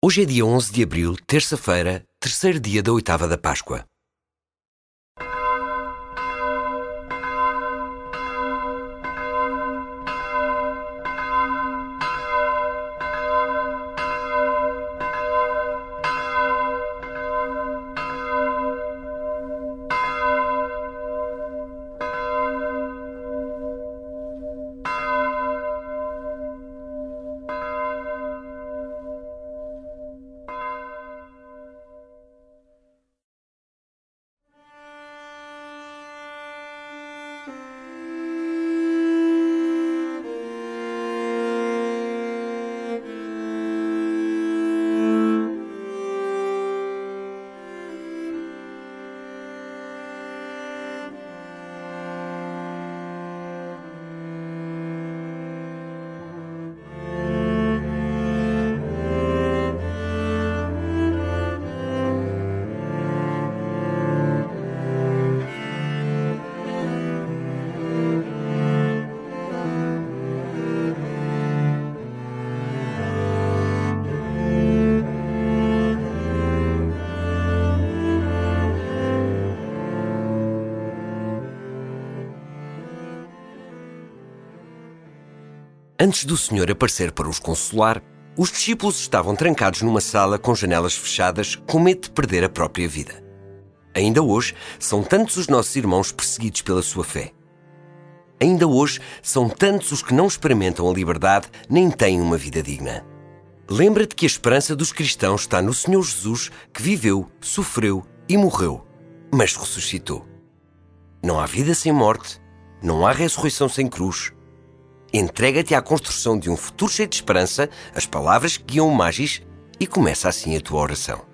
Hoje é dia 11 de abril, terça-feira, terceiro dia da oitava da Páscoa. Antes do Senhor aparecer para os consolar, os discípulos estavam trancados numa sala com janelas fechadas, com medo de perder a própria vida. Ainda hoje, são tantos os nossos irmãos perseguidos pela sua fé. Ainda hoje, são tantos os que não experimentam a liberdade nem têm uma vida digna. Lembra-te que a esperança dos cristãos está no Senhor Jesus, que viveu, sofreu e morreu, mas ressuscitou. Não há vida sem morte, não há ressurreição sem cruz. Entrega-te à construção de um futuro cheio de esperança, as palavras que guiam o Magis, e começa assim a tua oração.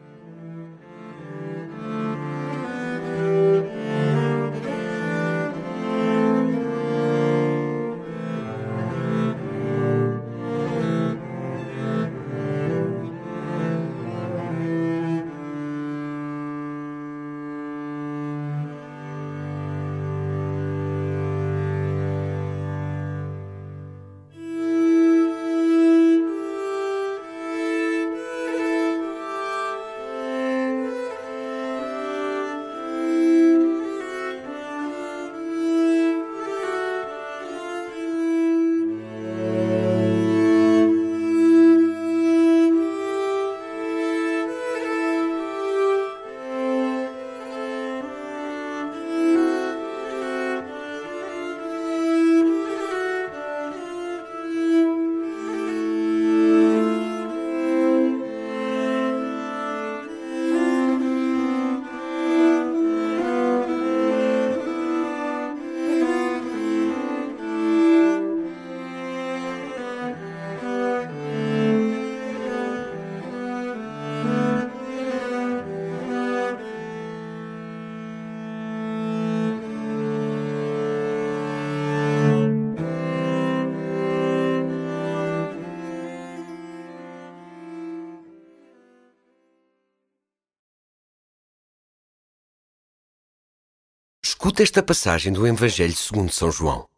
Escuta esta passagem do Evangelho segundo São João.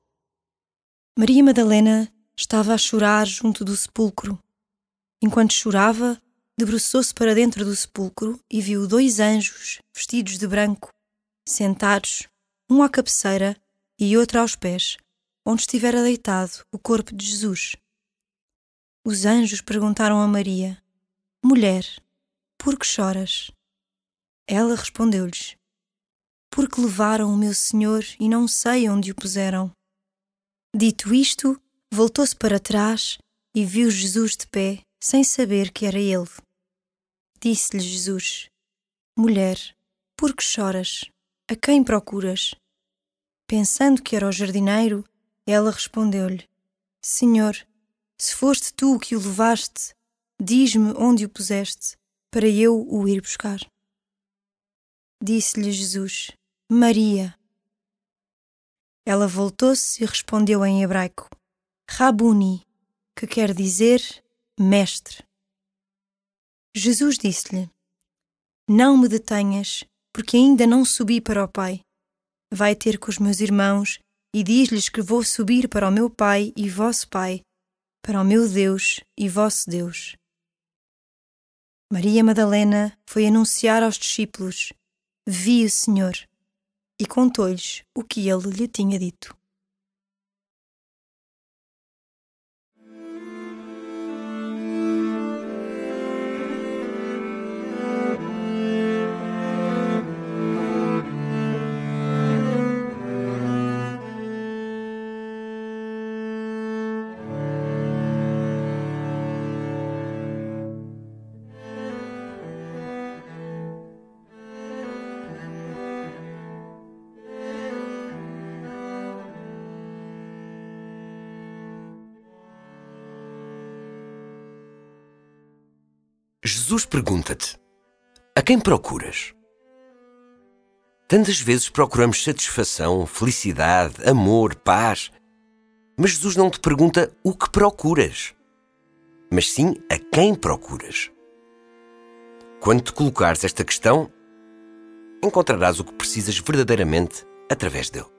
Maria Madalena estava a chorar junto do sepulcro. Enquanto chorava, debruçou-se para dentro do sepulcro e viu dois anjos vestidos de branco, sentados, um à cabeceira e outro aos pés, onde estivera deitado o corpo de Jesus. Os anjos perguntaram a Maria: Mulher, por que choras? Ela respondeu-lhes: porque levaram o meu senhor e não sei onde o puseram. Dito isto, voltou-se para trás e viu Jesus de pé, sem saber que era ele. Disse-lhe Jesus: Mulher, por que choras? A quem procuras? Pensando que era o jardineiro, ela respondeu-lhe: Senhor, se foste tu que o levaste, diz-me onde o puseste, para eu o ir buscar. Disse-lhe Jesus: Maria. Ela voltou-se e respondeu em hebraico: Rabuni, que quer dizer mestre. Jesus disse-lhe: Não me detenhas, porque ainda não subi para o Pai. Vai ter com os meus irmãos e diz-lhes que vou subir para o meu Pai e vosso Pai, para o meu Deus e vosso Deus. Maria Madalena foi anunciar aos discípulos: Vi o Senhor, e contou-lhes o que ele lhe tinha dito. Jesus pergunta-te: A quem procuras? Tantas vezes procuramos satisfação, felicidade, amor, paz. Mas Jesus não te pergunta o que procuras, mas sim a quem procuras. Quando te colocares esta questão, encontrarás o que precisas verdadeiramente através dele.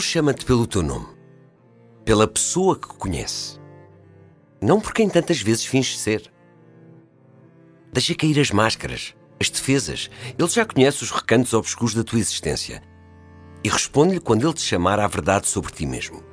Jesus chama-te pelo teu nome, pela pessoa que conhece, não por quem tantas vezes finges ser. Deixa cair as máscaras, as defesas. Ele já conhece os recantos obscuros da tua existência e responde-lhe quando ele te chamar à verdade sobre ti mesmo.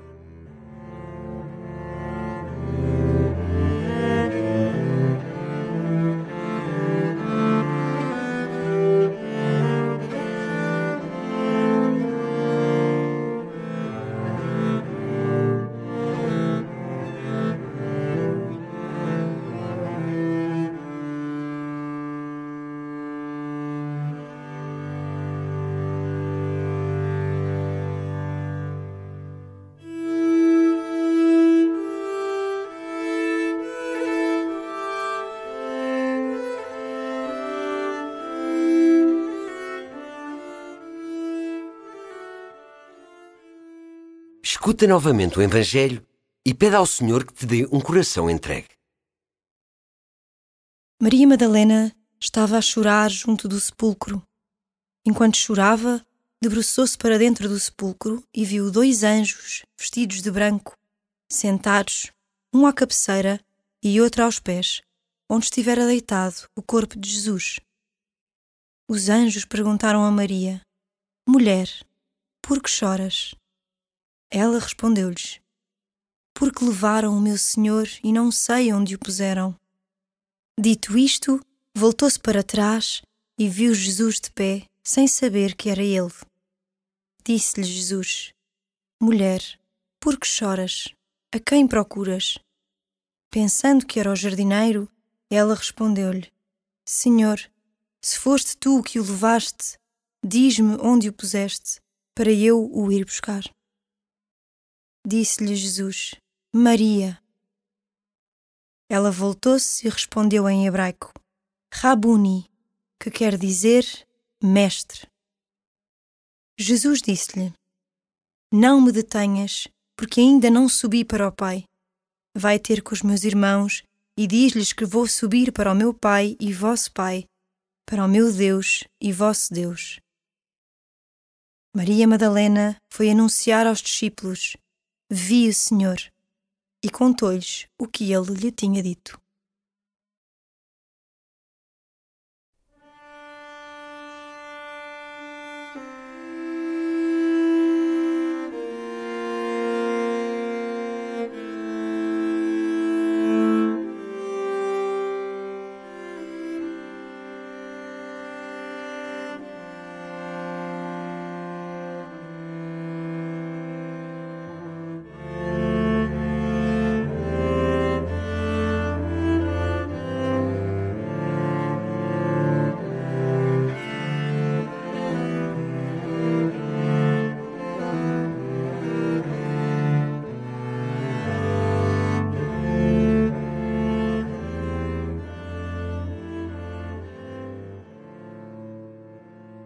Escuta novamente o Evangelho e pede ao Senhor que te dê um coração entregue. Maria Madalena estava a chorar junto do sepulcro. Enquanto chorava, debruçou-se para dentro do sepulcro e viu dois anjos vestidos de branco, sentados, um à cabeceira e outro aos pés, onde estivera deitado o corpo de Jesus. Os anjos perguntaram a Maria: Mulher, por que choras? Ela respondeu-lhes: Porque levaram o meu senhor e não sei onde o puseram. Dito isto, voltou-se para trás e viu Jesus de pé, sem saber que era ele. Disse-lhe Jesus: Mulher, por que choras? A quem procuras? Pensando que era o jardineiro, ela respondeu-lhe: Senhor, se foste tu que o levaste, diz-me onde o puseste, para eu o ir buscar. Disse-lhe Jesus: Maria. Ela voltou-se e respondeu em hebraico: Rabuni, que quer dizer mestre. Jesus disse-lhe: Não me detenhas, porque ainda não subi para o Pai. Vai ter com os meus irmãos e diz-lhes que vou subir para o meu Pai e vosso Pai, para o meu Deus e vosso Deus. Maria Madalena foi anunciar aos discípulos vi o Senhor e contou-lhes o que ele lhe tinha dito.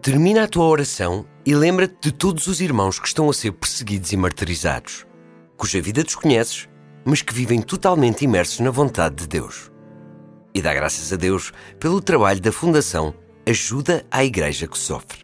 Termina a tua oração e lembra-te de todos os irmãos que estão a ser perseguidos e martirizados, cuja vida desconheces, mas que vivem totalmente imersos na vontade de Deus. E dá graças a Deus pelo trabalho da Fundação Ajuda à Igreja que Sofre.